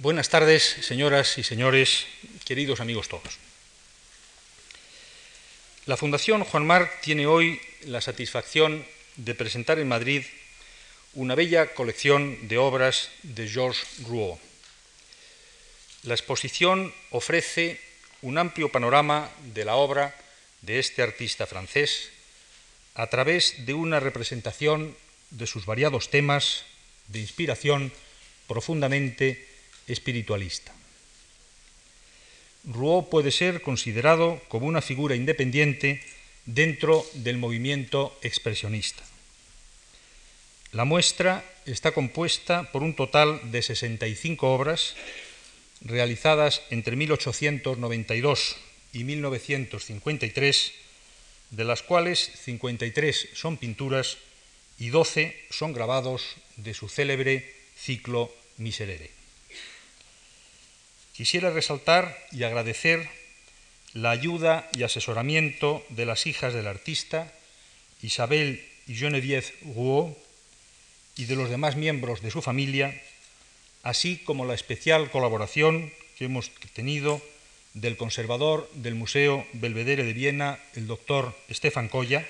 Buenas tardes, señoras y señores, queridos amigos todos. La Fundación Juan Marc tiene hoy la satisfacción de presentar en Madrid una bella colección de obras de Georges Rouault. La exposición ofrece un amplio panorama de la obra de este artista francés a través de una representación de sus variados temas de inspiración profundamente espiritualista. Rouault puede ser considerado como una figura independiente dentro del movimiento expresionista. La muestra está compuesta por un total de 65 obras realizadas entre 1892 y 1953, de las cuales 53 son pinturas y 12 son grabados de su célebre ciclo Miserere. Quisiera resaltar y agradecer la ayuda y asesoramiento de las hijas del artista, Isabel y Geneviève Rouault, y de los demás miembros de su familia, así como la especial colaboración que hemos tenido del conservador del Museo Belvedere de Viena, el doctor Stefan Colla,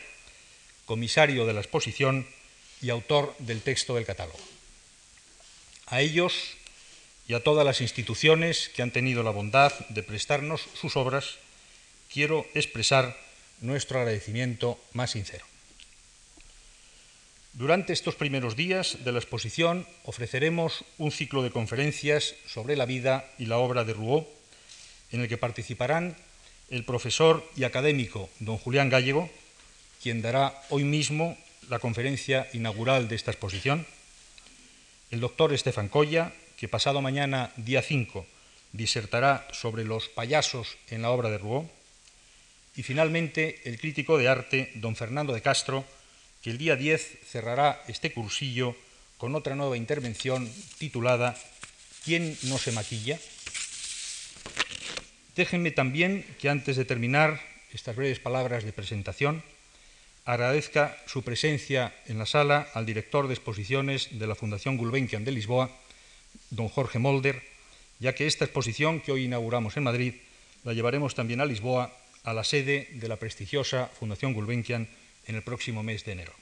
comisario de la exposición y autor del texto del catálogo. A ellos y a todas las instituciones que han tenido la bondad de prestarnos sus obras, quiero expresar nuestro agradecimiento más sincero. Durante estos primeros días de la exposición ofreceremos un ciclo de conferencias sobre la vida y la obra de Rouault, en el que participarán el profesor y académico don Julián Gallego, quien dará hoy mismo la conferencia inaugural de esta exposición, el doctor Estefan Colla, que pasado mañana, día 5, disertará sobre los payasos en la obra de Rouault, y finalmente el crítico de arte don Fernando de Castro, que el día 10 cerrará este cursillo con otra nueva intervención titulada ¿Quién no se maquilla? Déjenme también que antes de terminar estas breves palabras de presentación, agradezca su presencia en la sala al director de exposiciones de la Fundación Gulbenkian de Lisboa, don Jorge Molder, ya que esta exposición que hoy inauguramos en Madrid la llevaremos también a Lisboa, a la sede de la prestigiosa Fundación Gulbenkian en el próximo mes de enero.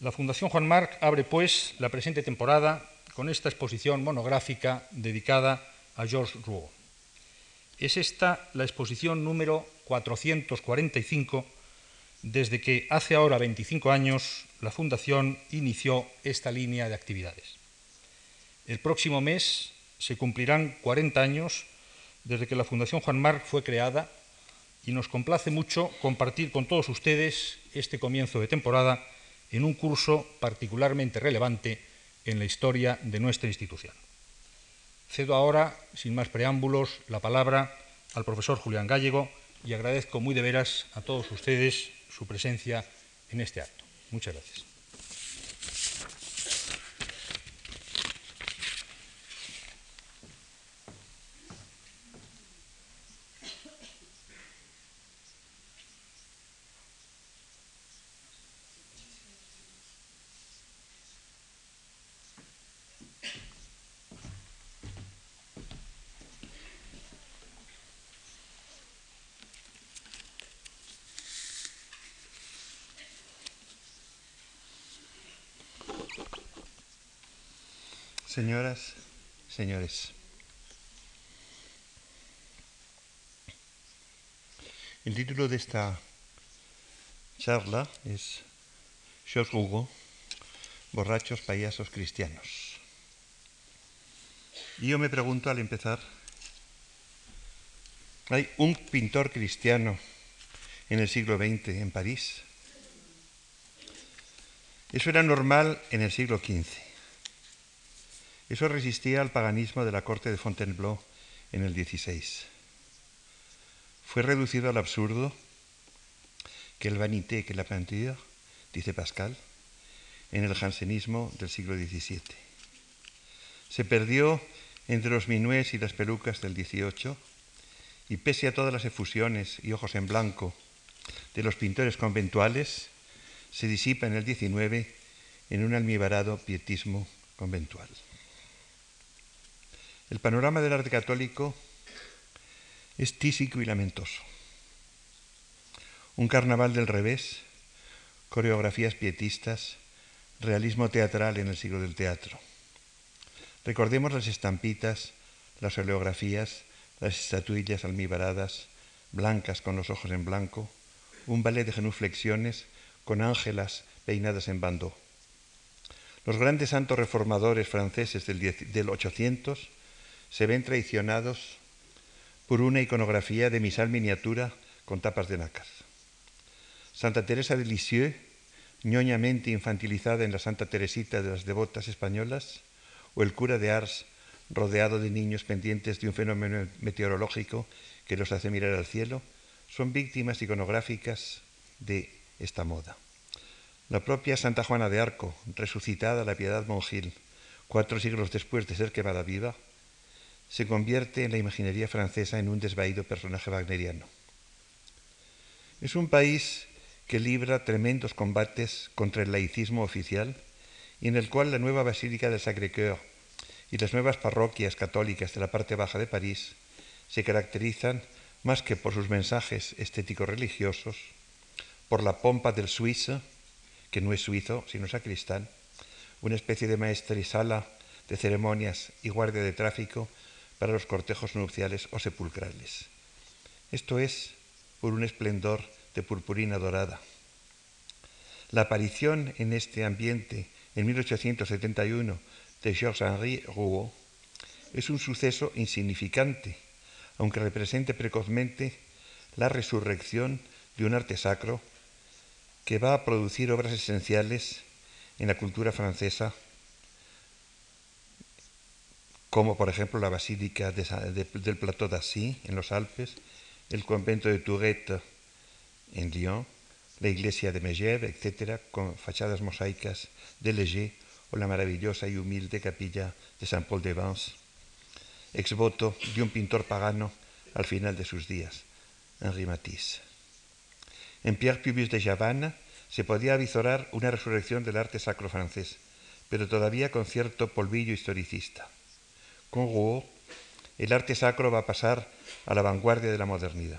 La Fundación Juan Marc abre, pues, la presente temporada con esta exposición monográfica dedicada a Georges Rouault. Es esta la exposición número 445 desde que hace ahora 25 años la Fundación inició esta línea de actividades. El próximo mes se cumplirán 40 años desde que la Fundación Juan Marc fue creada y nos complace mucho compartir con todos ustedes este comienzo de temporada en un curso particularmente relevante en la historia de nuestra institución. Cedo ahora, sin más preámbulos, la palabra al profesor Julián Gallego y agradezco muy de veras a todos ustedes su presencia en este acto. Muchas gracias. Señoras, señores, el título de esta charla es Georges Hugo, borrachos payasos cristianos. Y yo me pregunto al empezar, ¿hay un pintor cristiano en el siglo XX en París? Eso era normal en el siglo XV. Eso resistía al paganismo de la corte de Fontainebleau en el XVI. Fue reducido al absurdo que el vanité que la peinture, dice Pascal, en el jansenismo del siglo XVII. Se perdió entre los minués y las pelucas del XVIII y pese a todas las efusiones y ojos en blanco de los pintores conventuales, se disipa en el XIX en un almibarado pietismo conventual. El panorama del arte católico es tísico y lamentoso. Un carnaval del revés, coreografías pietistas, realismo teatral en el siglo del teatro. Recordemos las estampitas, las oleografías, las estatuillas almibaradas, blancas con los ojos en blanco, un ballet de genuflexiones con ángelas peinadas en bando. Los grandes santos reformadores franceses del 800 se ven traicionados por una iconografía de misal miniatura con tapas de nácar. Santa Teresa de Lisieux, ñoñamente infantilizada en la Santa Teresita de las devotas españolas, o el cura de Ars, rodeado de niños pendientes de un fenómeno meteorológico que los hace mirar al cielo, son víctimas iconográficas de esta moda. La propia Santa Juana de Arco, resucitada la piedad monjil, cuatro siglos después de ser quemada viva, se convierte en la imaginería francesa en un desvaído personaje wagneriano. Es un país que libra tremendos combates contra el laicismo oficial y en el cual la nueva Basílica del Sacré-Cœur y las nuevas parroquias católicas de la parte baja de París se caracterizan más que por sus mensajes estéticos religiosos, por la pompa del suizo, que no es suizo, sino sacristán, una especie de maestra y sala de ceremonias y guardia de tráfico para los cortejos nupciales o sepulcrales. Esto es por un esplendor de purpurina dorada. La aparición en este ambiente en 1871 de Georges-Henri Rouault es un suceso insignificante, aunque represente precozmente la resurrección de un arte sacro que va a producir obras esenciales en la cultura francesa como por ejemplo la Basílica del Plateau d'Assy en los Alpes, el convento de Tourette en Lyon, la iglesia de Megève, etc., con fachadas mosaicas de Léger o la maravillosa y humilde capilla de Saint Paul de Vence, ex voto de un pintor pagano al final de sus días, Henri Matisse. En Pierre Puvis de Chavannes se podía avisorar una resurrección del arte sacro francés, pero todavía con cierto polvillo historicista. Con Rouault, el arte sacro va a pasar a la vanguardia de la modernidad.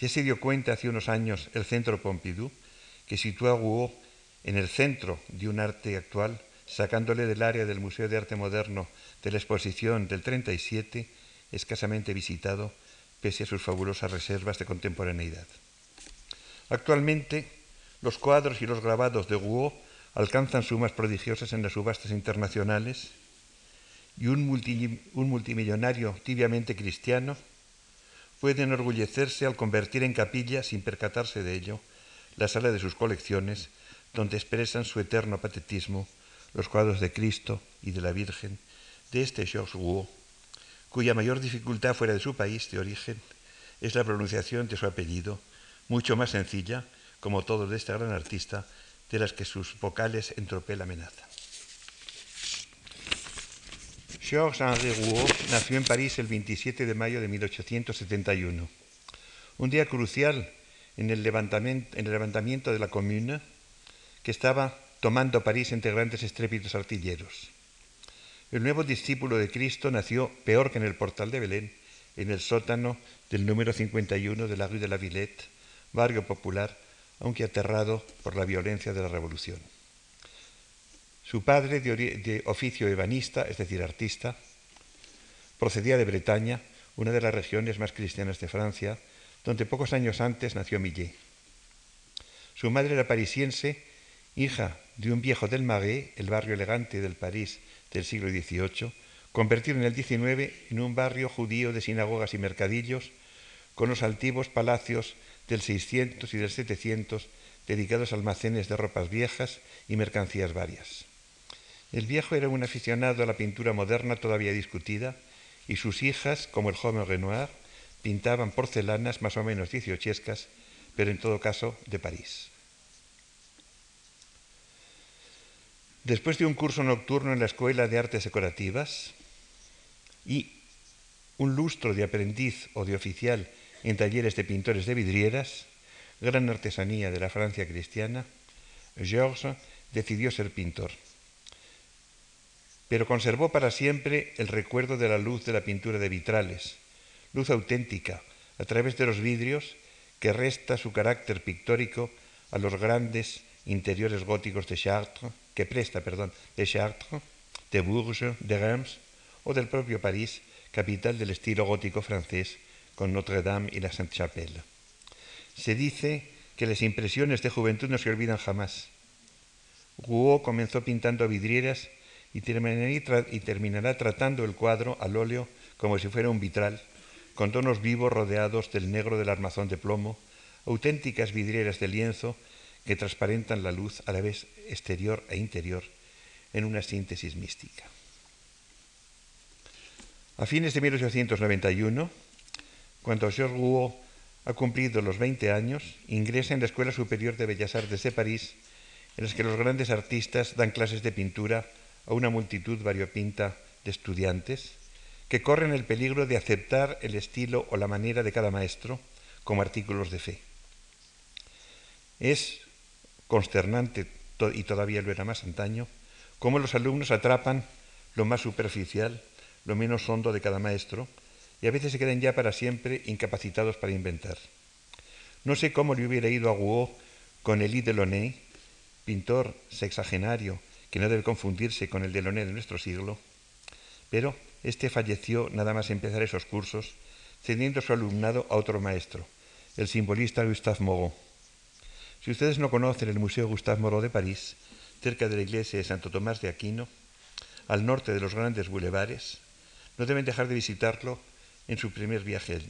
Ya se dio cuenta hace unos años el Centro Pompidou, que sitúa a Rouault en el centro de un arte actual, sacándole del área del Museo de Arte Moderno de la exposición del 37, escasamente visitado, pese a sus fabulosas reservas de contemporaneidad. Actualmente, los cuadros y los grabados de Rouault alcanzan sumas prodigiosas en las subastas internacionales y un, multimillonario tibiamente cristiano puede enorgullecerse al convertir en capilla, sin percatarse de ello, la sala de sus colecciones, donde expresan su eterno patetismo los cuadros de Cristo y de la Virgen de este Georges Rouault, cuya mayor dificultad fuera de su país de origen es la pronunciación de su apellido, mucho más sencilla, como todo de este gran artista, de las que sus vocales en tropel Georges-Henri Rouault nació en París el 27 de mayo de 1871, un día crucial en el levantamiento, de la Commune que estaba tomando París entre grandes estrépitos artilleros. El nuevo discípulo de Cristo nació peor que en el portal de Belén, en el sótano del número 51 de la rue de la Villette, barrio popular, aunque aterrado por la violencia de la Revolución. Su padre, de, oficio ebanista, es decir, artista, procedía de Bretaña, una de las regiones más cristianas de Francia, donde pocos años antes nació Millet. Su madre era parisiense, hija de un viejo del Marais, el barrio elegante del París del siglo XVIII, convertido en el XIX en un barrio judío de sinagogas y mercadillos, con los altivos palacios del 600 y del 700 dedicados a almacenes de ropas viejas y mercancías varias. El viejo era un aficionado a la pintura moderna todavía discutida y sus hijas, como el joven Renoir, pintaban porcelanas más o menos dieciochescas, pero en todo caso de París. Después de un curso nocturno en la Escuela de Artes Decorativas y un lustro de aprendiz o de oficial en talleres de pintores de vidrieras, gran artesanía de la Francia cristiana, Georges decidió ser pintor pero conservó para siempre el recuerdo de la luz de la pintura de vitrales, luz auténtica, a través de los vidrios, que resta su carácter pictórico a los grandes interiores góticos de Chartres, que presta, perdón, de Chartres, de Bourges, de Reims o del propio París, capital del estilo gótico francés, con Notre-Dame y la Sainte-Chapelle. Se dice que las impresiones de juventud no se olvidan jamás. Rouault comenzó pintando vidrieras y terminará tratando el cuadro al óleo como si fuera un vitral, con tonos vivos rodeados del negro del armazón de plomo, auténticas vidrieras de lienzo que transparentan la luz a la vez exterior e interior en una síntesis mística. A fines de 1891, cuando Georges Rouault ha cumplido los 20 años, ingresa en la Escuela Superior de Bellas Artes de París, en las que los grandes artistas dan clases de pintura a una multitud variopinta de estudiantes que corren el peligro de aceptar el estilo o la manera de cada maestro como artículos de fe. Es consternante, y todavía lo era más antaño, cómo los alumnos atrapan lo más superficial, lo menos hondo de cada maestro, y a veces se quedan ya para siempre incapacitados para inventar. No sé cómo le hubiera ido a Rouault con Elie Delaunay, pintor sexagenario que no debe confundirse con el Delaunay de nuestro siglo, pero este falleció nada más empezar esos cursos, cediendo su alumnado a otro maestro, el simbolista Gustave Moreau. Si ustedes no conocen el Museo Gustave Moreau de París, cerca de la iglesia de Santo Tomás de Aquino, al norte de los grandes bulevares, no deben dejar de visitarlo en su primer viaje.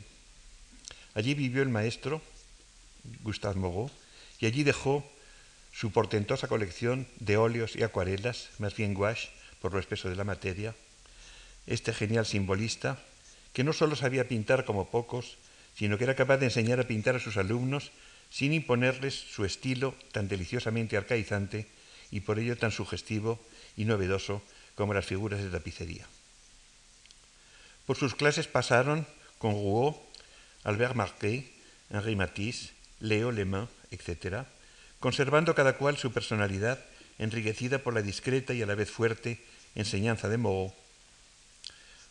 Allí vivió el maestro Gustave Moreau y allí dejó su portentosa colección de óleos y acuarelas, más bien gouache por lo espeso de la materia, este genial simbolista, que no solo sabía pintar como pocos, sino que era capaz de enseñar a pintar a sus alumnos sin imponerles su estilo tan deliciosamente arcaizante y por ello tan sugestivo y novedoso como las figuras de tapicería. Por sus clases pasaron con Rouault, Albert Marquet, Henri Matisse, Léo Lemain, etc., conservando cada cual su personalidad enriquecida por la discreta y a la vez fuerte enseñanza de Moreau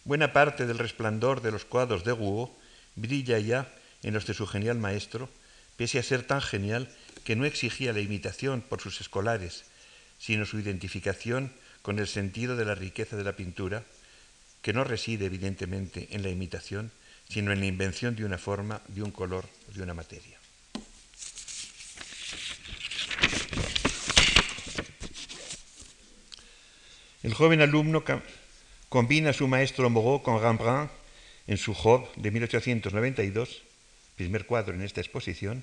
Buena parte del resplandor de los cuadros de Rouault brilla ya en los de su genial maestro, pese a ser tan genial que no exigía la imitación por sus escolares, sino su identificación con el sentido de la riqueza de la pintura, que no reside evidentemente en la imitación, sino en la invención de una forma, de un color, de una materia. El joven alumno Combina su maestro Moreau con Rembrandt en su Job de 1892, primer cuadro en esta exposición,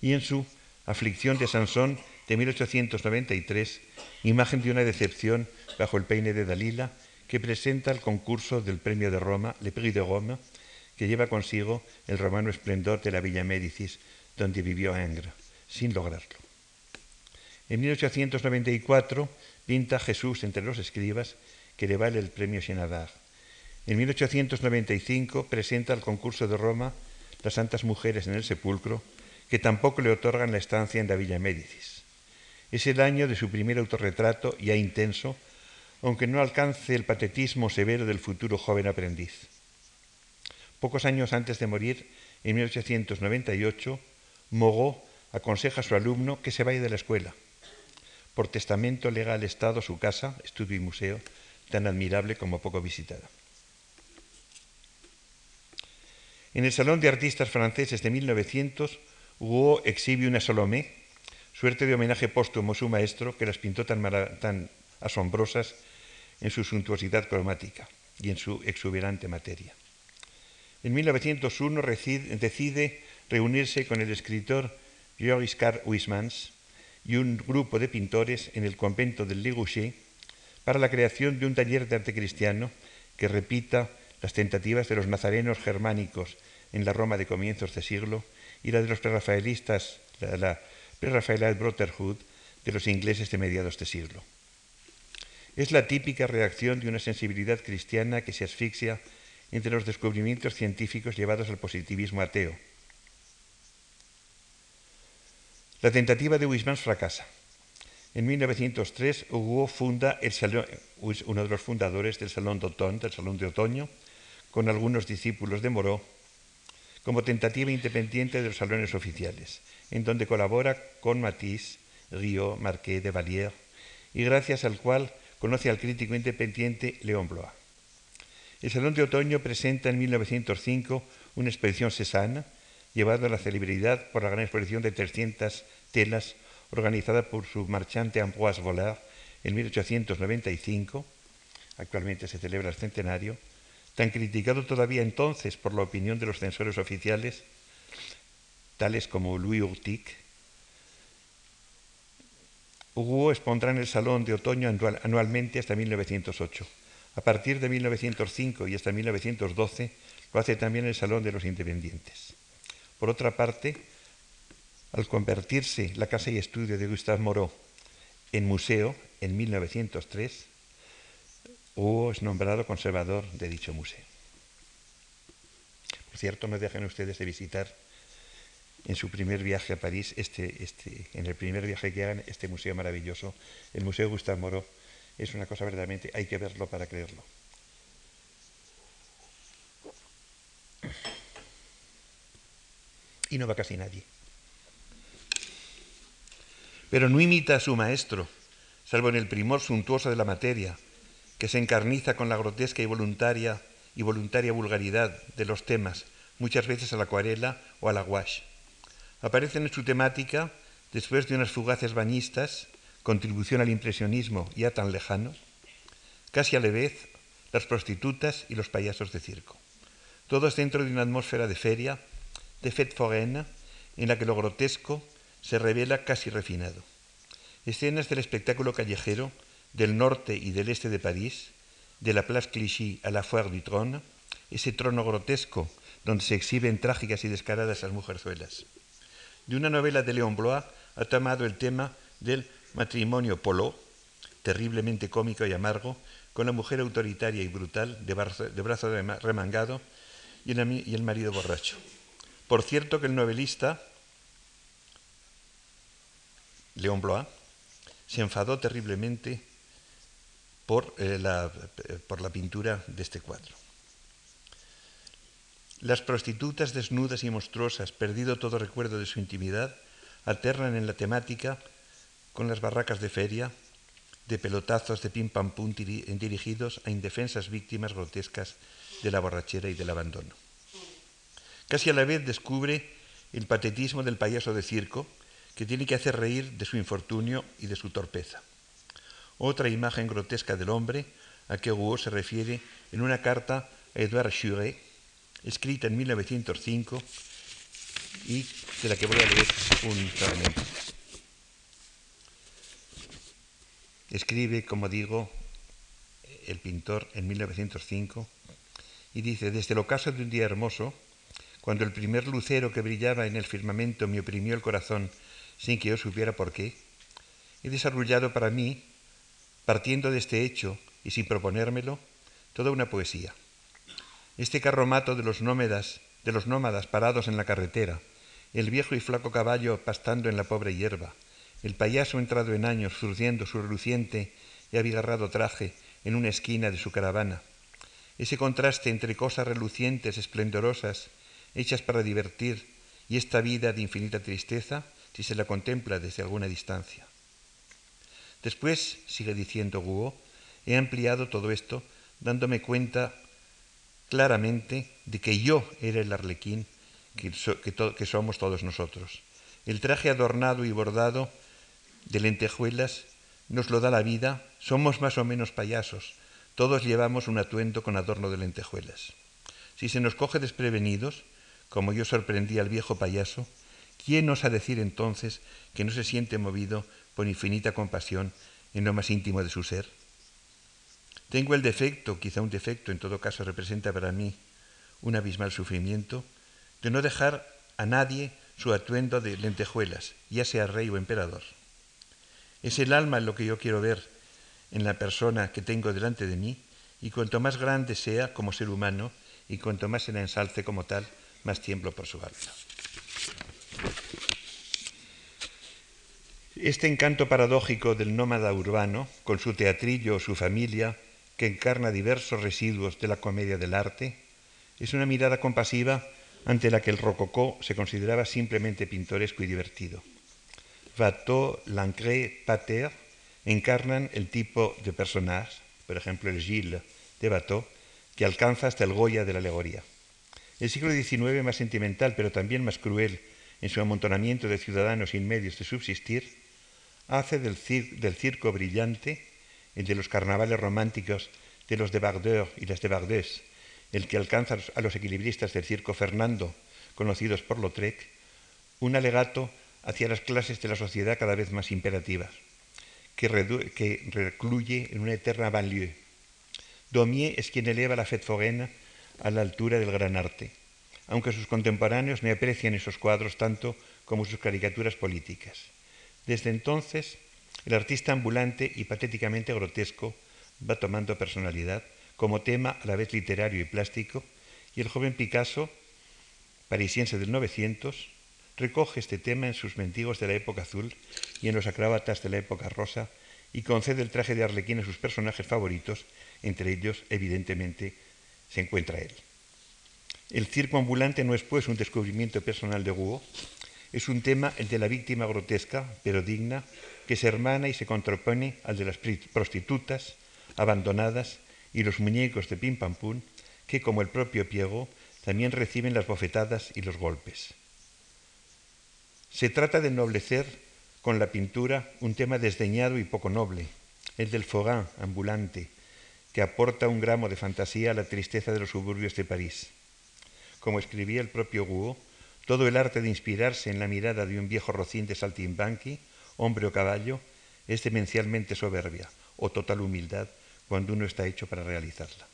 y en su Aflicción de Sansón de 1893, imagen de una decepción bajo el peine de Dalila, que presenta el concurso del Premio de Roma, Le Prix de Rome, que lleva consigo el romano esplendor de la Villa Médicis, donde vivió Ingres, sin lograrlo. En 1894 pinta Jesús entre los escribas que le vale el premio Chenadar. En 1895 presenta al concurso de Roma las Santas Mujeres en el Sepulcro, que tampoco le otorgan la estancia en la Villa Médicis. Es el año de su primer autorretrato ya intenso, aunque no alcance el patetismo severo del futuro joven aprendiz. Pocos años antes de morir, en 1898, Moreau aconseja a su alumno que se vaya de la escuela. Por testamento lega al Estado su casa, estudio y museo, tan admirable como poco visitada. En el Salón de Artistas Franceses de 1900, Hugo exhibe una Salomé, suerte de homenaje póstumo a su maestro, que las pintó tan, asombrosas en su suntuosidad cromática y en su exuberante materia. En 1901 decide reunirse con el escritor Joris Carl Huysmans y un grupo de pintores en el convento del Ligouché para la creación de un taller de arte cristiano que repita las tentativas de los nazarenos germánicos en la Roma de comienzos de siglo y la de los prerrafaelistas, la, la Prerrafaelite Brotherhood de los ingleses de mediados de siglo. Es la típica reacción de una sensibilidad cristiana que se asfixia entre los descubrimientos científicos llevados al positivismo ateo. La tentativa de Huysmans fracasa En 1903, Hugo funda el salón, uno de los fundadores del Salón d'Automne, del Salón de Otoño, con algunos discípulos de Moreau, como tentativa independiente de los salones oficiales, en donde colabora con Matisse, Rio, Marquet de Valier, y gracias al cual conoce al crítico independiente Léon Blois. El Salón de Otoño presenta en 1905 una exposición Cézanne, llevada a la celebridad por la gran exposición de 300 telas organizada por su marchante Ambroise Vollard en 1895, actualmente se celebra el centenario, tan criticado todavía entonces por la opinión de los censores oficiales, tales como Louis Urtic, Hugo expondrá en el Salón de Otoño anualmente hasta 1908. A partir de 1905 y hasta 1912 lo hace también el Salón de los Independientes. Por otra parte, al convertirse la casa y estudio de Gustave Moreau en museo en 1903, Hugo es nombrado conservador de dicho museo. Por cierto, no dejen ustedes de visitar en su primer viaje a París, este, este, en el primer viaje que hagan, este museo maravilloso, el Museo Gustave Moreau, es una cosa verdaderamente, hay que verlo para creerlo. Y no va casi nadie. Pero no imita a su maestro, salvo en el primor suntuoso de la materia, que se encarniza con la grotesca y voluntaria y voluntaria vulgaridad de los temas, muchas veces a la acuarela o a la gouache. Aparecen en su temática, después de unas fugaces bañistas, contribución al impresionismo ya tan lejano, casi a la vez las prostitutas y los payasos de circo. Todos dentro de una atmósfera de feria, de fête foraine, en la que lo grotesco se revela casi refinado. Escenas del espectáculo callejero del norte y del este de París, de la Place Clichy a la Foire du Trône, ese trono grotesco donde se exhiben trágicas y descaradas las mujerzuelas. De una novela de Léon Blois ha tomado el tema del matrimonio polo, terriblemente cómico y amargo, con la mujer autoritaria y brutal, de brazo, remangado, y el marido borracho. Por cierto que el novelista, Léon Blois, se enfadó terriblemente por, eh, la, eh, la pintura de este cuadro. Las prostitutas desnudas y monstruosas, perdido todo recuerdo de su intimidad, alternan en la temática con las barracas de feria, de pelotazos de pim pam pum dirigidos a indefensas víctimas grotescas de la borrachera y del abandono. Casi a la vez descubre el patetismo del payaso de circo, que tiene que hacer reír de su infortunio y de su torpeza otra imagen grotesca del hombre a que Hugo se refiere en una carta a Edouard Churet, escrita en 1905 y de la que voy a leer un fragmento. Escribe, como digo, el pintor en 1905 y dice, desde el ocaso de un día hermoso, cuando el primer lucero que brillaba en el firmamento me oprimió el corazón sin que yo supiera por qué, he desarrollado para mí partiendo de este hecho y sin proponérmelo, toda una poesía. Este carromato de los nómadas, de los nómadas parados en la carretera, el viejo y flaco caballo pastando en la pobre hierba, el payaso entrado en años surciendo su reluciente y abigarrado traje en una esquina de su caravana, ese contraste entre cosas relucientes, esplendorosas, hechas para divertir, y esta vida de infinita tristeza, si se la contempla desde alguna distancia. Después, sigue diciendo Guo, he ampliado todo esto dándome cuenta claramente de que yo era el arlequín que, que somos todos nosotros. El traje adornado y bordado de lentejuelas nos lo da la vida, somos más o menos payasos, todos llevamos un atuendo con adorno de lentejuelas. Si se nos coge desprevenidos, como yo sorprendí al viejo payaso, ¿quién osa decir entonces que no se siente movido por infinita compasión en lo más íntimo de su ser. Tengo el defecto, quizá un defecto en todo caso representa para mí un abismal sufrimiento, de no dejar a nadie su atuendo de lentejuelas, ya sea rey o emperador. Es el alma lo que yo quiero ver en la persona que tengo delante de mí, y cuanto más grande sea como ser humano, y cuanto más se la ensalce como tal, más tiemblo por su alma. Este encanto paradójico del nómada urbano, con su teatrillo o su familia, que encarna diversos residuos de la comedia del arte, es una mirada compasiva ante la que el rococó se consideraba simplemente pintoresco y divertido. Watteau, Lancret, Pater encarnan el tipo de personaje, por ejemplo el Gilles de Watteau, que alcanza hasta el Goya de la alegoría. El siglo XIX, más sentimental pero también más cruel en su amontonamiento de ciudadanos sin medios de subsistir, hace del, circo brillante, el de los carnavales románticos de los de Bardeur y las de Bardès, el que alcanza a los equilibristas del circo Fernando, conocidos por Lautrec, un alegato hacia las clases de la sociedad cada vez más imperativas, que, recluye en una eterna banlieue. Daumier es quien eleva la fête foraine a la altura del gran arte, aunque sus contemporáneos no aprecian esos cuadros tanto como sus caricaturas políticas. Desde entonces, el artista ambulante y patéticamente grotesco va tomando personalidad como tema a la vez literario y plástico, y el joven Picasso, parisiense del 900, recoge este tema en sus mendigos de la época azul y en los acróbatas de la época rosa, y concede el traje de arlequín a sus personajes favoritos, entre ellos, evidentemente, se encuentra él. El circo ambulante no es pues un descubrimiento personal de Rouault, es un tema el de la víctima grotesca, pero digna, que se hermana y se contrapone al de las prostitutas abandonadas y los muñecos de pim que como el propio Piego también reciben las bofetadas y los golpes. Se trata de ennoblecer con la pintura un tema desdeñado y poco noble, el del fogán ambulante, que aporta un gramo de fantasía a la tristeza de los suburbios de París. Como escribía el propio Rouault, todo el arte de inspirarse en la mirada de un viejo rocín de saltimbanqui, hombre o caballo, es demencialmente soberbia o total humildad cuando uno está hecho para realizarla.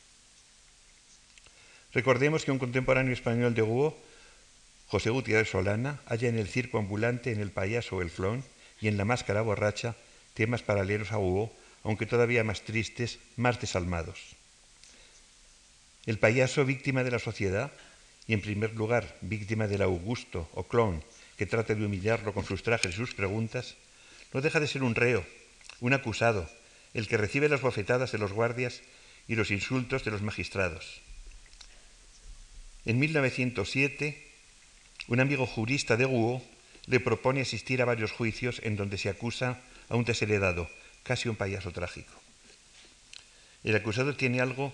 Recordemos que un contemporáneo español de Hugo, José Gutiérrez Solana, halla en el circo ambulante, en el payaso el flón y en la máscara borracha temas paralelos a Hugo, aunque todavía más tristes, más desalmados. El payaso víctima de la sociedad y en primer lugar víctima del Augusto o clon que trata de humillarlo con sus trajes y sus preguntas, no deja de ser un reo, un acusado, el que recibe las bofetadas de los guardias y los insultos de los magistrados. En 1907, un amigo jurista de Rouault le propone asistir a varios juicios en donde se acusa a un desheredado, casi un payaso trágico. El acusado tiene algo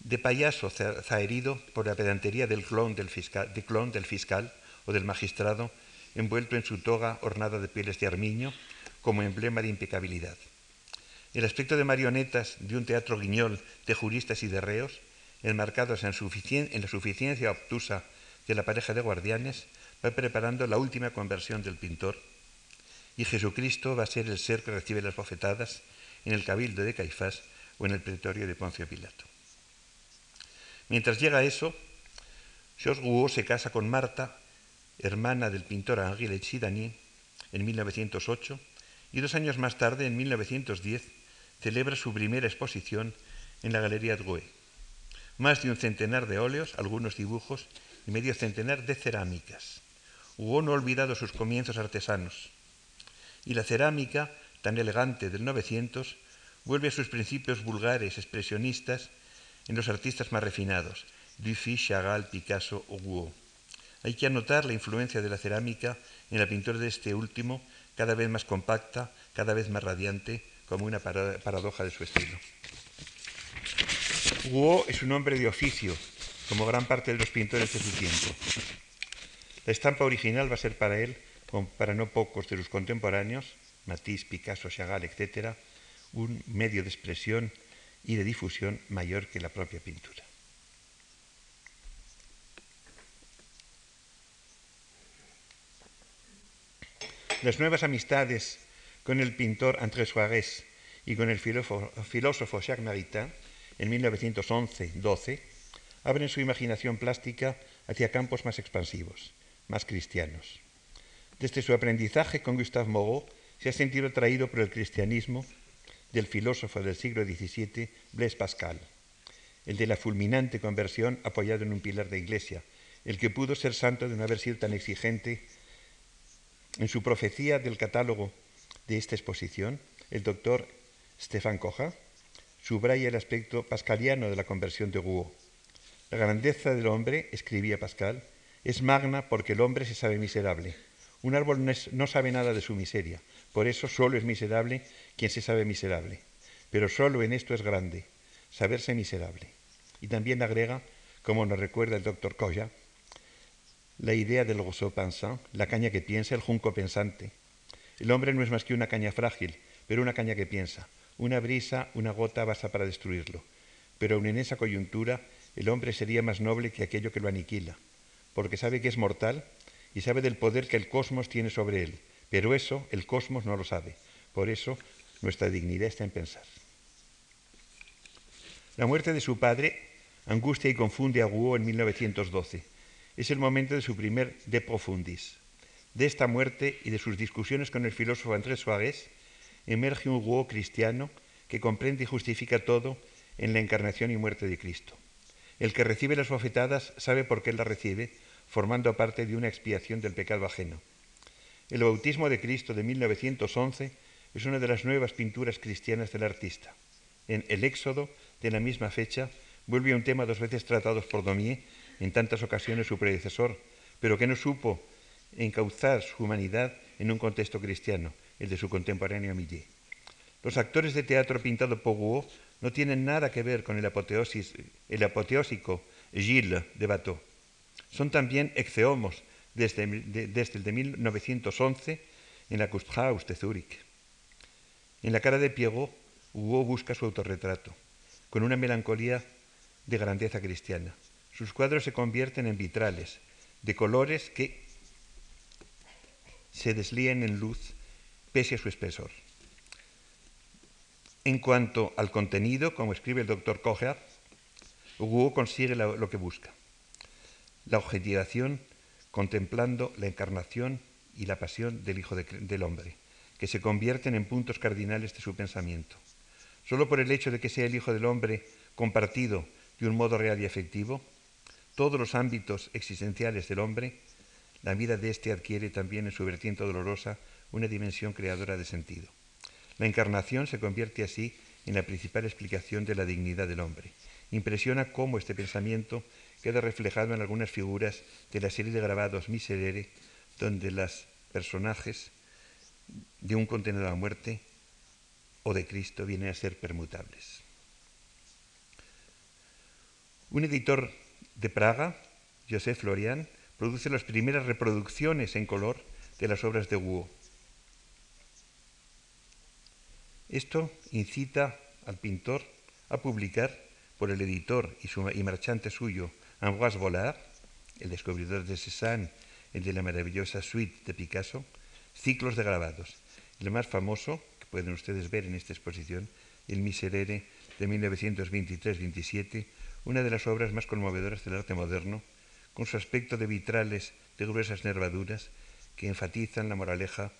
de payaso zaherido por la pedantería del clon del, fiscal, del o del magistrado, envuelto en su toga ornada de pieles de armiño, como emblema de impecabilidad. El aspecto de marionetas de un teatro guiñol de juristas y de reos, enmarcados en, en la suficiencia obtusa de la pareja de guardianes, va preparando la última conversión del pintor, y Jesucristo va a ser el ser que recibe las bofetadas en el cabildo de Caifás o en el pretorio de Poncio Pilato. Mientras llega eso, Georges Rouault se casa con Marta, hermana del pintor Henri Lechidani, en 1908, y dos años más tarde, en 1910, celebra su primera exposición en la Galería Drouet. Más de un centenar de óleos, algunos dibujos y medio centenar de cerámicas. Rouault no ha olvidado sus comienzos artesanos. Y la cerámica, tan elegante del 900, vuelve a sus principios vulgares, expresionistas, en los artistas más refinados, Dufy, Chagall, Picasso o Rouault. Hay que anotar la influencia de la cerámica en la pintura de este último, cada vez más compacta, cada vez más radiante, como una paradoja de su estilo. Rouault es un hombre de oficio, como gran parte de los pintores de su tiempo. La estampa original va a ser para él, como para no pocos de sus contemporáneos, Matisse, Picasso, Chagall, etc., un medio de expresión y de difusión mayor que la propia pintura. Las nuevas amistades con el pintor André Suárez y con el filósofo, Jacques Maritain en 1911-12 abren su imaginación plástica hacia campos más expansivos, más cristianos. Desde su aprendizaje con Gustave Moreau se ha sentido atraído por el cristianismo del filósofo del siglo XVII, Blaise Pascal, el de la fulminante conversión apoyado en un pilar de iglesia, el que pudo ser santo de no haber sido tan exigente en su profecía del catálogo de esta exposición, el doctor Stefan Kocha subraya el aspecto pascaliano de la conversión de Rouault. La grandeza del hombre, escribía Pascal, es magna porque el hombre se sabe miserable. Un árbol no, sabe nada de su miseria, por eso solo es miserable quien se sabe miserable. Pero solo en esto es grande, saberse miserable. Y también agrega, como nos recuerda el doctor Koya, la idea del gozo pensant, la caña que piensa, el junco pensante. El hombre no es más que una caña frágil, pero una caña que piensa. Una brisa, una gota basta para destruirlo. Pero aun en esa coyuntura, el hombre sería más noble que aquello que lo aniquila, porque sabe que es mortal y sabe del poder que el cosmos tiene sobre él. Pero eso el cosmos no lo sabe. Por eso nuestra dignidad está en pensar. La muerte de su padre angustia y confunde a Guo en 1912. Es el momento de su primer De Profundis. De esta muerte y de sus discusiones con el filósofo Andrés Suárez emerge un Guo cristiano que comprende y justifica todo en la encarnación y muerte de Cristo. El que recibe las bofetadas sabe por qué las recibe, formando parte de una expiación del pecado ajeno. El bautismo de Cristo de 1911 es una de las nuevas pinturas cristianas del artista. En El Éxodo, de la misma fecha, vuelve a un tema dos veces tratado por Daumier, en tantas ocasiones su predecesor, pero que no supo encauzar su humanidad en un contexto cristiano, el de su contemporáneo Millet. Los actores de teatro pintado por Rouault no tienen nada que ver con el, el apoteósico Gilles de Bateau. Son también exeomos desde, desde el de 1911 en la Kunsthaus de Zúrich. En la cara de Piego, Hugo busca su autorretrato, con una melancolía de grandeza cristiana. Sus cuadros se convierten en vitrales, de colores que se deslían en luz pese a su espesor. En cuanto al contenido, como escribe el doctor Kocher, Hugo consigue lo que busca. La objetivación contemplando la encarnación y la pasión del Hijo del Hombre, que se convierten en puntos cardinales de su pensamiento. Solo por el hecho de que sea el Hijo del Hombre compartido de un modo real y efectivo, todos los ámbitos existenciales del hombre, la vida de éste adquiere también en su vertiente dolorosa una dimensión creadora de sentido. La encarnación se convierte así en la principal explicación de la dignidad del hombre. Impresiona cómo este pensamiento queda reflejado en algunas figuras de la serie de grabados Miserere, donde los personajes de un contenedor a muerte o de Cristo vienen a ser permutables. Un editor de Praga, José Florian, produce las primeras reproducciones en color de las obras de Wu. Esto incita al pintor a publicar por el editor y, su, y marchante suyo, Ambroise Vollard, el descubridor de Cézanne, el de la maravillosa suite de Picasso, ciclos de grabados. El más famoso, que pueden ustedes ver en esta exposición, El Miserere de 1923-27, una de las obras más conmovedoras del arte moderno, con su aspecto de vitrales de gruesas nervaduras que enfatizan la moraleja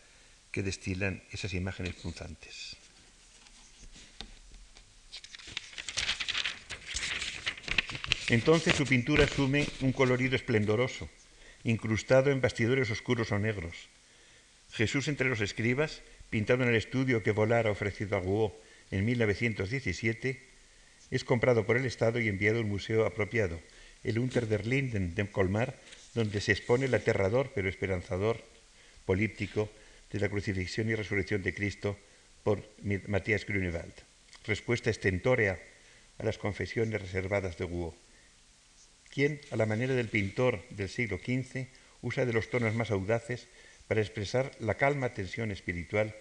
que destilan esas imágenes punzantes. Entonces su pintura asume un colorido esplendoroso, incrustado en bastidores oscuros o negros. Jesús entre los escribas, pintado en el estudio que Volar ha ofrecido a Guo en 1917, es comprado por el Estado y enviado a un museo apropiado, el Unter der Linden de Colmar, donde se expone el aterrador pero esperanzador políptico de la crucifixión y resurrección de Cristo por Matías Grunewald. Respuesta estentórea a las confesiones reservadas de Guo quien, a la manera del pintor del siglo XV, usa de los tonos más audaces para expresar la calma tensión espiritual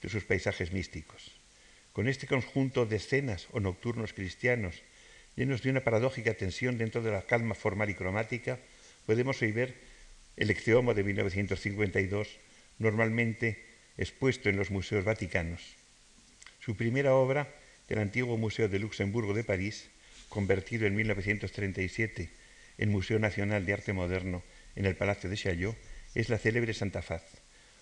de sus paisajes místicos. Con este conjunto de escenas o nocturnos cristianos, llenos de una paradójica tensión dentro de la calma formal y cromática, podemos hoy ver el Exeomo de 1952, normalmente expuesto en los museos vaticanos. Su primera obra, del antiguo Museo de Luxemburgo de París, convertido en 1937 en Museo Nacional de Arte Moderno en el Palacio de Chaillot, es la célebre Santa Faz,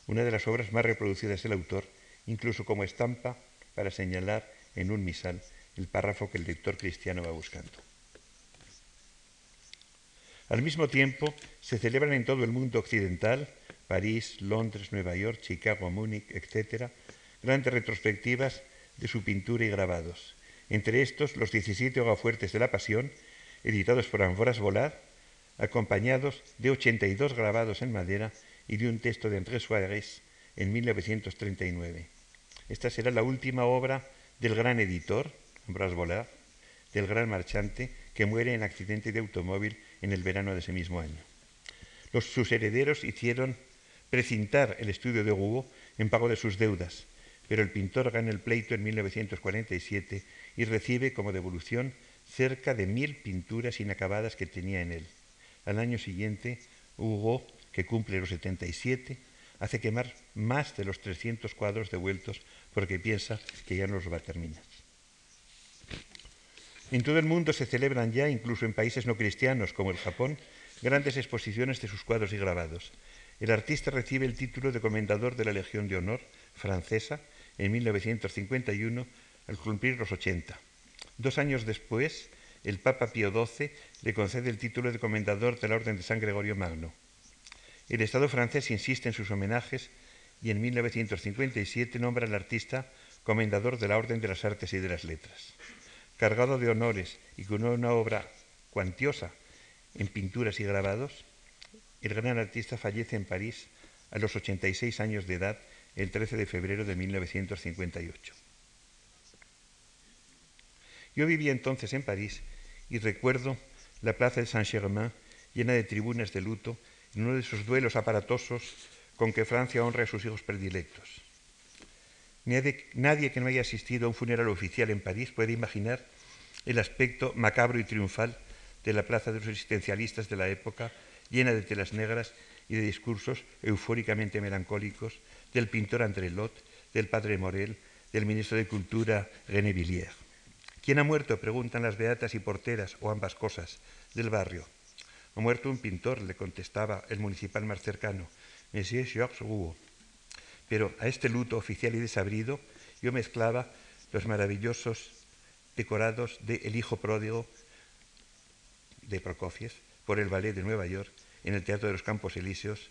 una de las obras más reproducidas del autor, incluso como estampa para señalar en un misal el párrafo que el lector cristiano va buscando. Al mismo tiempo, se celebran en todo el mundo occidental, París, Londres, Nueva York, Chicago, Múnich, etc., grandes retrospectivas de su pintura y grabados. Entre estos, los 17 hogafuertes de la Pasión, editados por Ambroise Vollard, acompañados de 82 grabados en madera y de un texto de Andrés Suárez en 1939. Esta será la última obra del gran editor, Ambroise Vollard, del gran marchante, que muere en accidente de automóvil en el verano de ese mismo año. Sus herederos hicieron precintar el estudio de Hugo en pago de sus deudas, pero el pintor gana el pleito en 1947 y recibe como devolución cerca de mil pinturas inacabadas que tenía en él. Al año siguiente, Hugo, que cumple los 77, hace quemar más de los 300 cuadros devueltos porque piensa que ya no los va a terminar. En todo el mundo se celebran ya, incluso en países no cristianos como el Japón, grandes exposiciones de sus cuadros y grabados. El artista recibe el título de Comendador de la Legión de Honor francesa en 1951 al cumplir los 80. Dos años después, el Papa Pío XII le concede el título de Comendador de la Orden de San Gregorio Magno. El Estado francés insiste en sus homenajes y en 1957 nombra al artista Comendador de la Orden de las Artes y de las Letras. Cargado de honores y con una obra cuantiosa en pinturas y grabados, el gran artista fallece en París a los 86 años de edad el 13 de febrero de 1958. Yo vivía entonces en París y recuerdo la plaza de Saint-Germain llena de tribunas de luto en uno de esos duelos aparatosos con que Francia honra a sus hijos predilectos. Nadie, que no haya asistido a un funeral oficial en París puede imaginar el aspecto macabro y triunfal de la plaza de los existencialistas de la época, llena de telas negras y de discursos eufóricamente melancólicos del pintor André Lot, del padre Morel, del ministro de Cultura René Villiers. ¿Quién ha muerto? preguntan las beatas y porteras, o ambas cosas, del barrio. Ha muerto un pintor, le contestaba el municipal más cercano, Monsieur Georges Rouault. Pero a este luto oficial y desabrido yo mezclaba los maravillosos decorados de El hijo pródigo de Prokofiev por el ballet de Nueva York en el Teatro de los Campos Elíseos,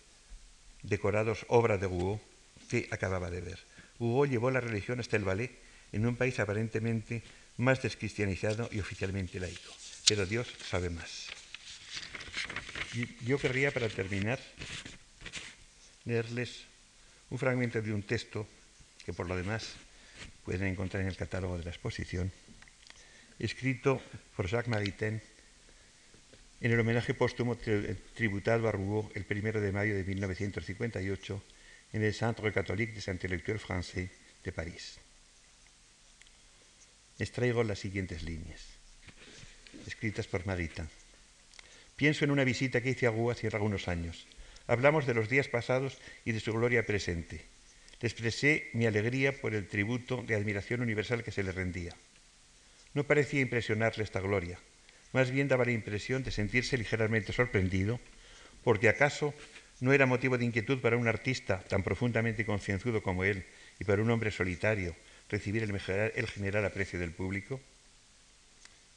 decorados obra de Rouault que acababa de ver. Hugo llevó la religión hasta el ballet en un país aparentemente más descristianizado y oficialmente laico. Pero Dios sabe más. Yo querría, para terminar, leerles un fragmento de un texto que por lo demás pueden encontrar en el catálogo de la exposición, escrito por Jacques Maritain en el homenaje póstumo tributado a Rouault el 1 de mayo de 1958 en el Centre catholique des intellectuels français de París. Les traigo las siguientes líneas, escritas por Marita. Pienso en una visita que hice a Rouault hace algunos años. Hablamos de los días pasados y de su gloria presente. Le expresé mi alegría por el tributo de admiración universal que se le rendía. No parecía impresionarle esta gloria, más bien daba la impresión de sentirse ligeramente sorprendido, porque acaso no era motivo de inquietud para un artista tan profundamente concienzudo como él y para un hombre solitario recibir el, el general aprecio del público.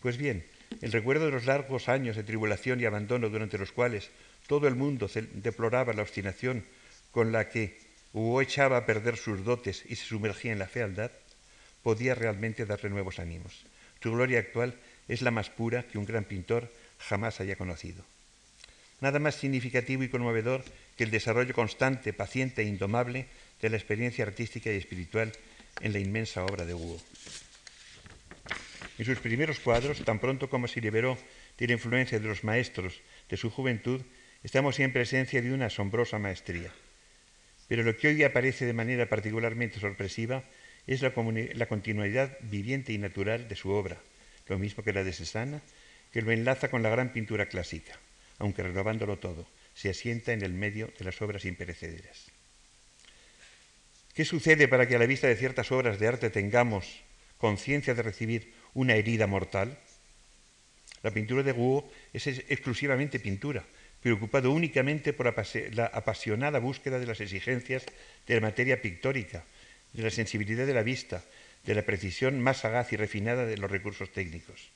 Pues bien, el recuerdo de los largos años de tribulación y abandono durante los cuales todo el mundo deploraba la obstinación con la que Hugo echaba a perder sus dotes y se sumergía en la fealdad, podía realmente darle nuevos ánimos. Su gloria actual es la más pura que un gran pintor jamás haya conocido. Nada más significativo y conmovedor que el desarrollo constante, paciente e indomable de la experiencia artística y espiritual en la inmensa obra de Hugo. En sus primeros cuadros, tan pronto como se liberó de la influencia de los maestros de su juventud, estamos en presencia de una asombrosa maestría. Pero lo que hoy aparece de manera particularmente sorpresiva es la, la continuidad viviente y natural de su obra, lo mismo que la de Cézanne, que lo enlaza con la gran pintura clásica aunque renovándolo todo, se asienta en el medio de las obras imperecederas. ¿Qué sucede para que a la vista de ciertas obras de arte tengamos conciencia de recibir una herida mortal? La pintura de Guo es exclusivamente pintura, preocupado únicamente por la apasionada búsqueda de las exigencias de la materia pictórica, de la sensibilidad de la vista, de la precisión más sagaz y refinada de los recursos técnicos.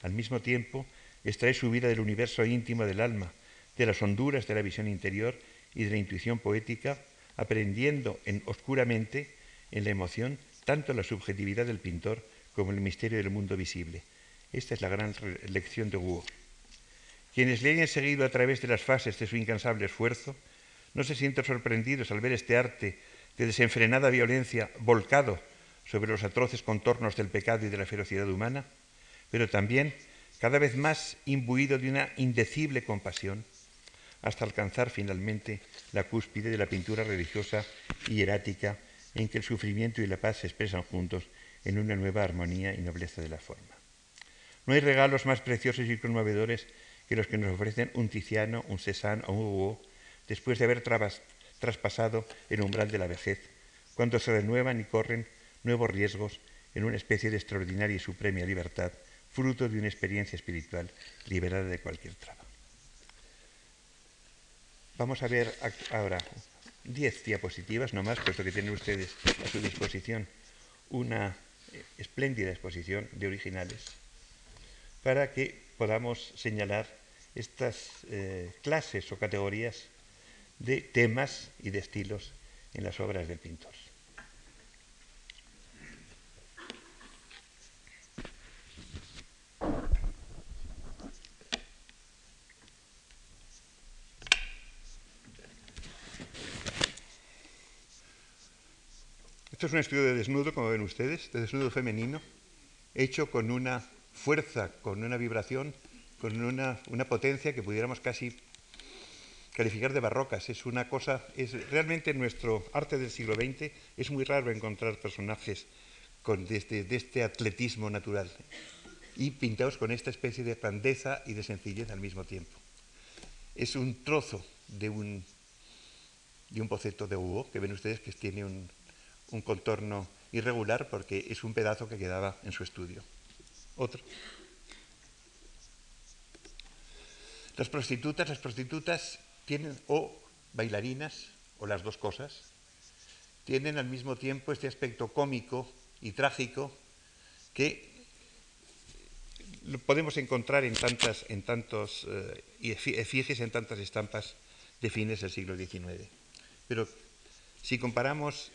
Al mismo tiempo, extrae su vida del universo íntimo del alma, de las honduras de la visión interior y de la intuición poética, aprendiendo en, oscuramente en la emoción tanto la subjetividad del pintor como el misterio del mundo visible. Esta es la gran lección de Wu. Quienes le hayan seguido a través de las fases de su incansable esfuerzo, no se sienten sorprendidos al ver este arte de desenfrenada violencia volcado sobre los atroces contornos del pecado y de la ferocidad humana, pero también cada vez más imbuido de una indecible compasión, hasta alcanzar finalmente la cúspide de la pintura religiosa y hierática en que el sufrimiento y la paz se expresan juntos en una nueva armonía y nobleza de la forma. No hay regalos más preciosos y conmovedores que los que nos ofrecen un Tiziano, un Cézanne o un Hugo después de haber traspasado el umbral de la vejez, cuando se renuevan y corren nuevos riesgos en una especie de extraordinaria y suprema libertad, fruto de una experiencia espiritual liberada de cualquier traba. Vamos a ver ahora diez diapositivas, no más, puesto que tienen ustedes a su disposición una eh, espléndida exposición de originales, para que podamos señalar estas eh, clases o categorías de temas y de estilos en las obras del pintor. Esto es un estudio de desnudo, como ven ustedes, de desnudo femenino, hecho con una fuerza, con una vibración, con una, potencia que pudiéramos casi calificar de barrocas. Es una cosa, es realmente en nuestro arte del siglo XX es muy raro encontrar personajes con, de, este, de este atletismo natural y pintados con esta especie de grandeza y de sencillez al mismo tiempo. Es un trozo de un, de un boceto de Hugo, que ven ustedes que tiene un, un contorno irregular porque es un pedazo que quedaba en su estudio. Otro. Las prostitutas, las prostitutas tienen o bailarinas o las dos cosas, tienen al mismo tiempo este aspecto cómico y trágico que lo podemos encontrar en tantas, en tantos eh, efigies, en tantas estampas de fines del siglo XIX. Pero si comparamos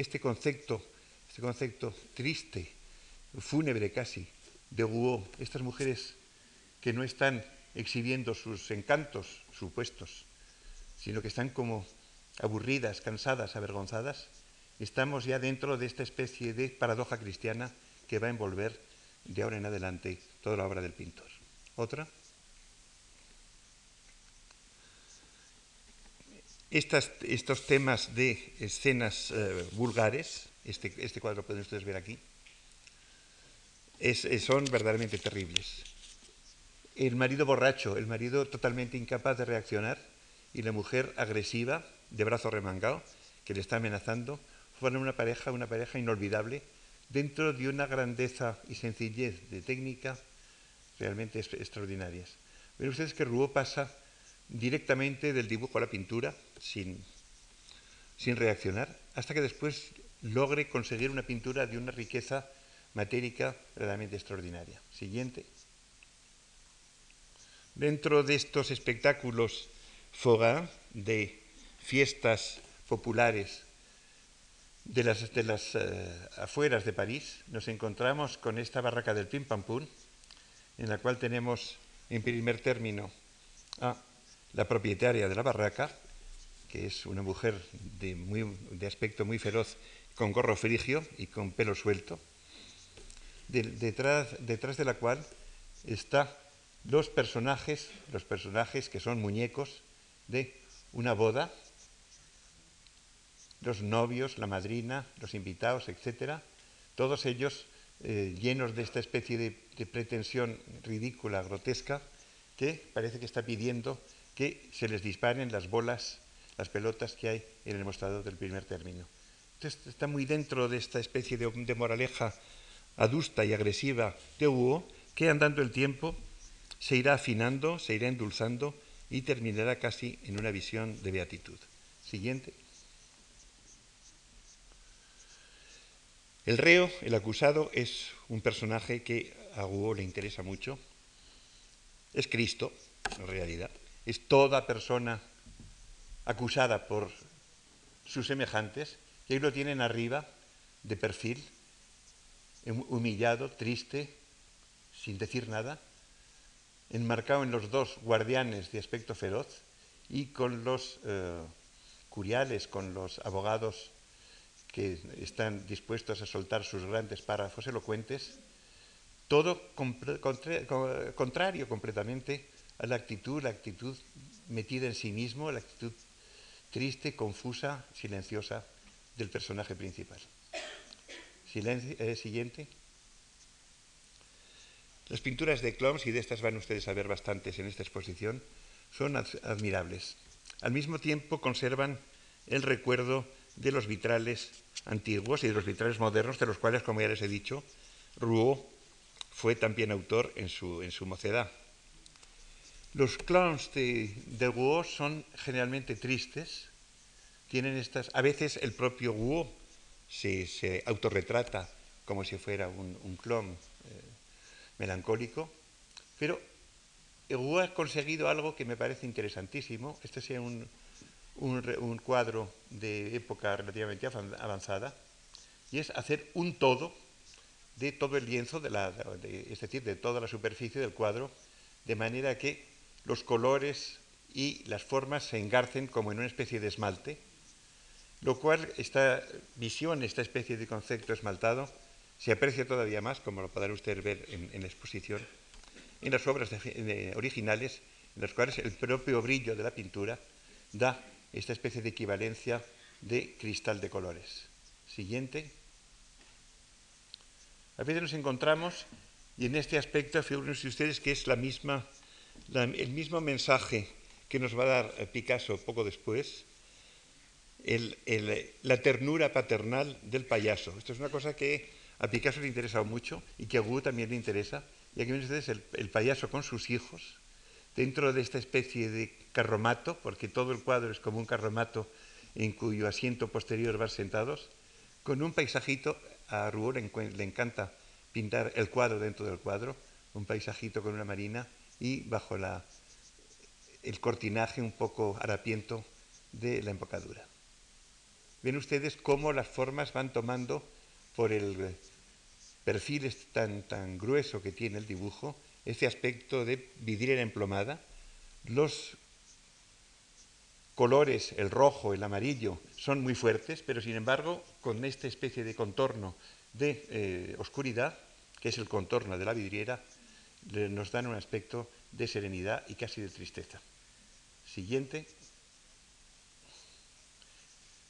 este concepto, este concepto triste, fúnebre casi, de Rouault, estas mujeres que no están exhibiendo sus encantos supuestos, sino que están como aburridas, cansadas, avergonzadas, estamos ya dentro de esta especie de paradoja cristiana que va a envolver de ahora en adelante toda la obra del pintor. Otra. Estos temas de escenas eh, vulgares, este, este, cuadro pueden ustedes ver aquí, son verdaderamente terribles. El marido borracho, el marido totalmente incapaz de reaccionar y la mujer agresiva, de brazo remangado, que le está amenazando, forman una pareja, una pareja inolvidable dentro de una grandeza y sencillez de técnica realmente extraordinarias. Ven ustedes que Rouault pasa directamente del dibujo a la pintura, sin, sin reaccionar, hasta que después logre conseguir una pintura de una riqueza matérica realmente extraordinaria. Siguiente. Dentro de estos espectáculos foga de fiestas populares de las, de las eh, afueras de París, nos encontramos con esta barraca del Pim Pam Pum, en la cual tenemos en primer término a la propietaria de la barraca, que es una mujer de, aspecto muy feroz, con gorro frigio y con pelo suelto, detrás, detrás de la cual está dos personajes, los personajes que son muñecos de una boda, los novios, la madrina, los invitados, etcétera, todos ellos eh, llenos de esta especie de pretensión ridícula, grotesca, que parece que está pidiendo que se les disparen las bolas, las pelotas que hay en el mostrador del primer término. Entonces está muy dentro de esta especie de, moraleja adusta y agresiva de Hugo, que andando el tiempo se irá afinando, se irá endulzando y terminará casi en una visión de beatitud. Siguiente. El reo, el acusado, es un personaje que a Hugo le interesa mucho. Es Cristo, en realidad es toda persona acusada por sus semejantes, y ahí lo tienen arriba, de perfil, humillado, triste, sin decir nada, enmarcado en los dos guardianes de aspecto feroz y con los eh, curiales, con los abogados que están dispuestos a soltar sus grandes párrafos elocuentes, todo contrario completamente la actitud, la actitud metida en sí mismo, la actitud triste, confusa, silenciosa del personaje principal. Eh, siguiente. Las pinturas de Kloms, y de estas van ustedes a ver bastantes en esta exposición, son admirables. Al mismo tiempo conservan el recuerdo de los vitrales antiguos y de los vitrales modernos, de los cuales, como ya les he dicho, Rouault fue también autor en su, en su mocedad. Los clowns de, Rouault son generalmente tristes, tienen estas, a veces el propio Rouault se, se autorretrata como si fuera un, un clon eh, melancólico, pero Rouault ha conseguido algo que me parece interesantísimo. Este es un, un, cuadro de época relativamente avanzada, y es hacer un todo de todo el lienzo, de la, es decir, de toda la superficie del cuadro, de manera que los colores y las formas se engarcen como en una especie de esmalte, lo cual esta visión, esta especie de concepto esmaltado, se aprecia todavía más, como lo podrá usted ver en, la exposición, en las obras originales, en las cuales el propio brillo de la pintura da esta especie de equivalencia de cristal de colores. Siguiente. A veces nos encontramos, y en este aspecto, figúrense ustedes que es la misma, el mismo mensaje que nos va a dar Picasso poco después, la ternura paternal del payaso. Esto es una cosa que a Picasso le ha interesado mucho y que a Wu también le interesa. Y aquí ven ustedes el, payaso con sus hijos, dentro de esta especie de carromato, porque todo el cuadro es como un carromato en cuyo asiento posterior van sentados, con un paisajito, a Rouault le, encanta pintar el cuadro dentro del cuadro, un paisajito con una marina y bajo el cortinaje un poco harapiento de la embocadura. Ven ustedes cómo las formas van tomando por el perfil tan, tan grueso que tiene el dibujo, este aspecto de vidriera emplomada, los colores, el rojo, el amarillo, son muy fuertes, pero sin embargo, con esta especie de contorno de eh, oscuridad, que es el contorno de la vidriera, nos dan un aspecto de serenidad y casi de tristeza. Siguiente.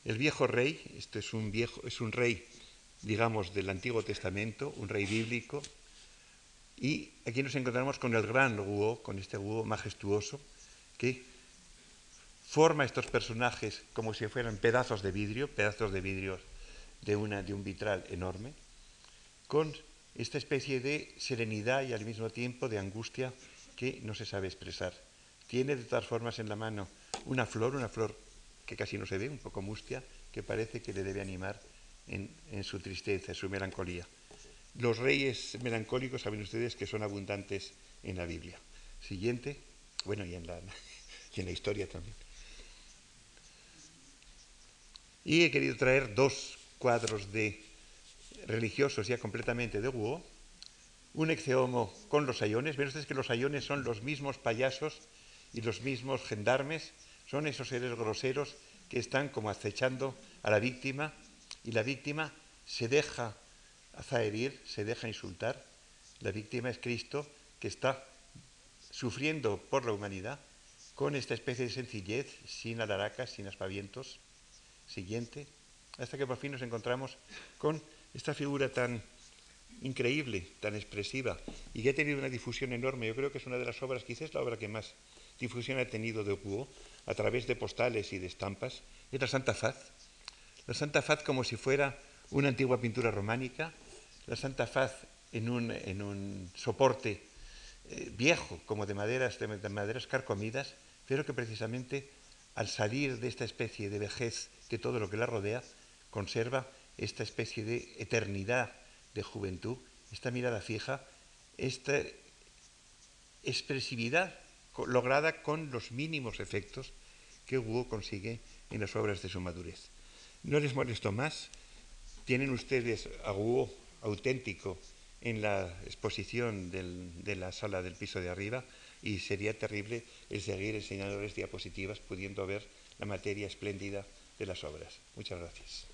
El viejo rey, esto es un viejo, es un rey, digamos, del Antiguo Testamento, un rey bíblico, y aquí nos encontramos con el gran Rouault, con este Rouault majestuoso, que forma estos personajes como si fueran pedazos de vidrio, pedazos de vidrio de, una, de un vitral enorme, con esta especie de serenidad y al mismo tiempo de angustia que no se sabe expresar. Tiene de todas formas en la mano una flor, una flor que casi no se ve, un poco mustia, que parece que le debe animar en, su tristeza, en su melancolía. Los reyes melancólicos saben ustedes que son abundantes en la Biblia. Siguiente, bueno, y en la, y en la historia también. Y he querido traer dos cuadros de religiosos ya completamente de Wu, un exeomo con los ayones. Ven ustedes que los ayones son los mismos payasos y los mismos gendarmes son esos seres groseros que están como acechando a la víctima y la víctima se deja herir, se deja insultar. La víctima es Cristo que está sufriendo por la humanidad con esta especie de sencillez, sin alaracas, sin aspavientos. Siguiente, hasta que por fin nos encontramos con esta figura tan increíble, tan expresiva y que ha tenido una difusión enorme. Yo creo que es una de las obras, quizás la obra que más difusión ha tenido de Hugo a través de postales y de estampas, es la Santa Faz. La Santa Faz como si fuera una antigua pintura románica, la Santa Faz en un, en un soporte eh, viejo, como de maderas, de, maderas carcomidas, pero que precisamente al salir de esta especie de vejez de todo lo que la rodea, conserva esta especie de eternidad de juventud, esta mirada fija, esta expresividad lograda con los mínimos efectos que Hugo consigue en las obras de su madurez. No les molesto más. Tienen ustedes a auténtico en la exposición de la sala del piso de arriba y sería terrible el seguir enseñándoles diapositivas pudiendo ver la materia espléndida de las obras. Muchas gracias.